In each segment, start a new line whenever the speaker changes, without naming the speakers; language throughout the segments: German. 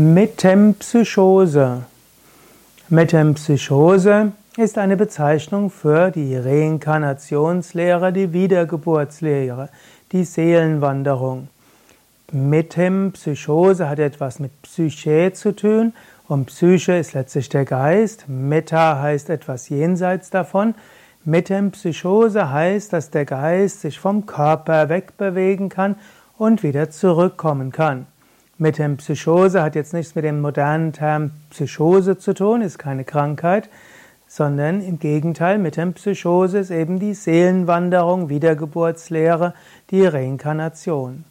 Metempsychose. Metempsychose ist eine Bezeichnung für die Reinkarnationslehre, die Wiedergeburtslehre, die Seelenwanderung. Metempsychose hat etwas mit Psyche zu tun und Psyche ist letztlich der Geist. Meta heißt etwas jenseits davon. Metempsychose heißt, dass der Geist sich vom Körper wegbewegen kann und wieder zurückkommen kann. Metempsychose hat jetzt nichts mit dem modernen Term Psychose zu tun, ist keine Krankheit, sondern im Gegenteil, Metempsychose ist eben die Seelenwanderung, Wiedergeburtslehre, die Reinkarnation.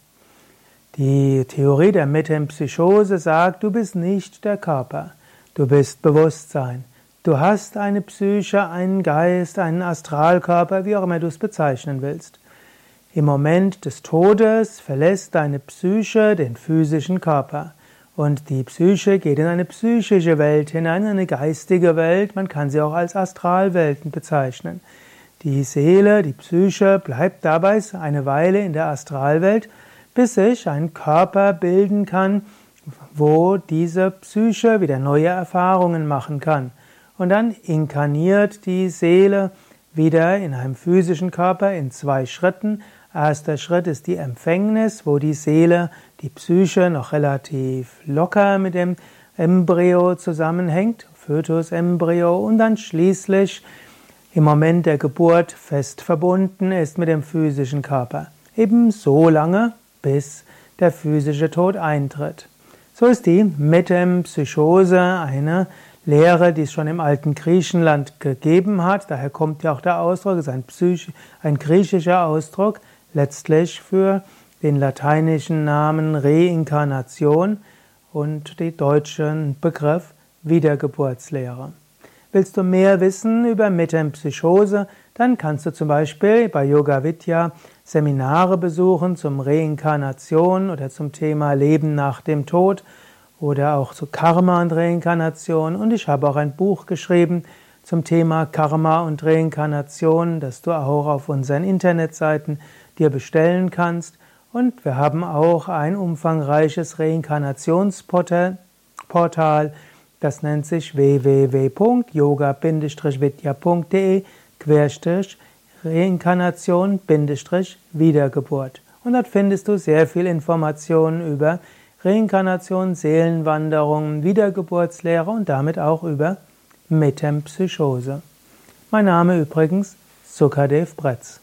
Die Theorie der Metempsychose sagt, du bist nicht der Körper, du bist Bewusstsein. Du hast eine Psyche, einen Geist, einen Astralkörper, wie auch immer du es bezeichnen willst. Im Moment des Todes verlässt deine Psyche den physischen Körper. Und die Psyche geht in eine psychische Welt hinein, eine geistige Welt, man kann sie auch als Astralwelten bezeichnen. Die Seele, die Psyche bleibt dabei eine Weile in der Astralwelt, bis sich ein Körper bilden kann, wo diese Psyche wieder neue Erfahrungen machen kann. Und dann inkarniert die Seele wieder in einem physischen Körper in zwei Schritten, Erster Schritt ist die Empfängnis, wo die Seele, die Psyche noch relativ locker mit dem Embryo zusammenhängt, Fötus-Embryo, und dann schließlich im Moment der Geburt fest verbunden ist mit dem physischen Körper. Eben so lange, bis der physische Tod eintritt. So ist die Metempsychose eine Lehre, die es schon im alten Griechenland gegeben hat. Daher kommt ja auch der Ausdruck, es ist ein, ein griechischer Ausdruck letztlich für den lateinischen Namen Reinkarnation und den deutschen Begriff Wiedergeburtslehre. Willst du mehr wissen über Metempsychose, dann kannst du zum Beispiel bei Yoga Vidya Seminare besuchen zum Reinkarnation oder zum Thema Leben nach dem Tod oder auch zu Karma und Reinkarnation. Und ich habe auch ein Buch geschrieben zum Thema Karma und Reinkarnation, das du auch auf unseren Internetseiten dir bestellen kannst. Und wir haben auch ein umfangreiches Reinkarnationsportal, das nennt sich www.yoga-vidya.de Reinkarnation-Wiedergeburt. Und dort findest du sehr viel Informationen über Reinkarnation, Seelenwanderung, Wiedergeburtslehre und damit auch über Metempsychose. Mein Name übrigens Sukadev Bretz.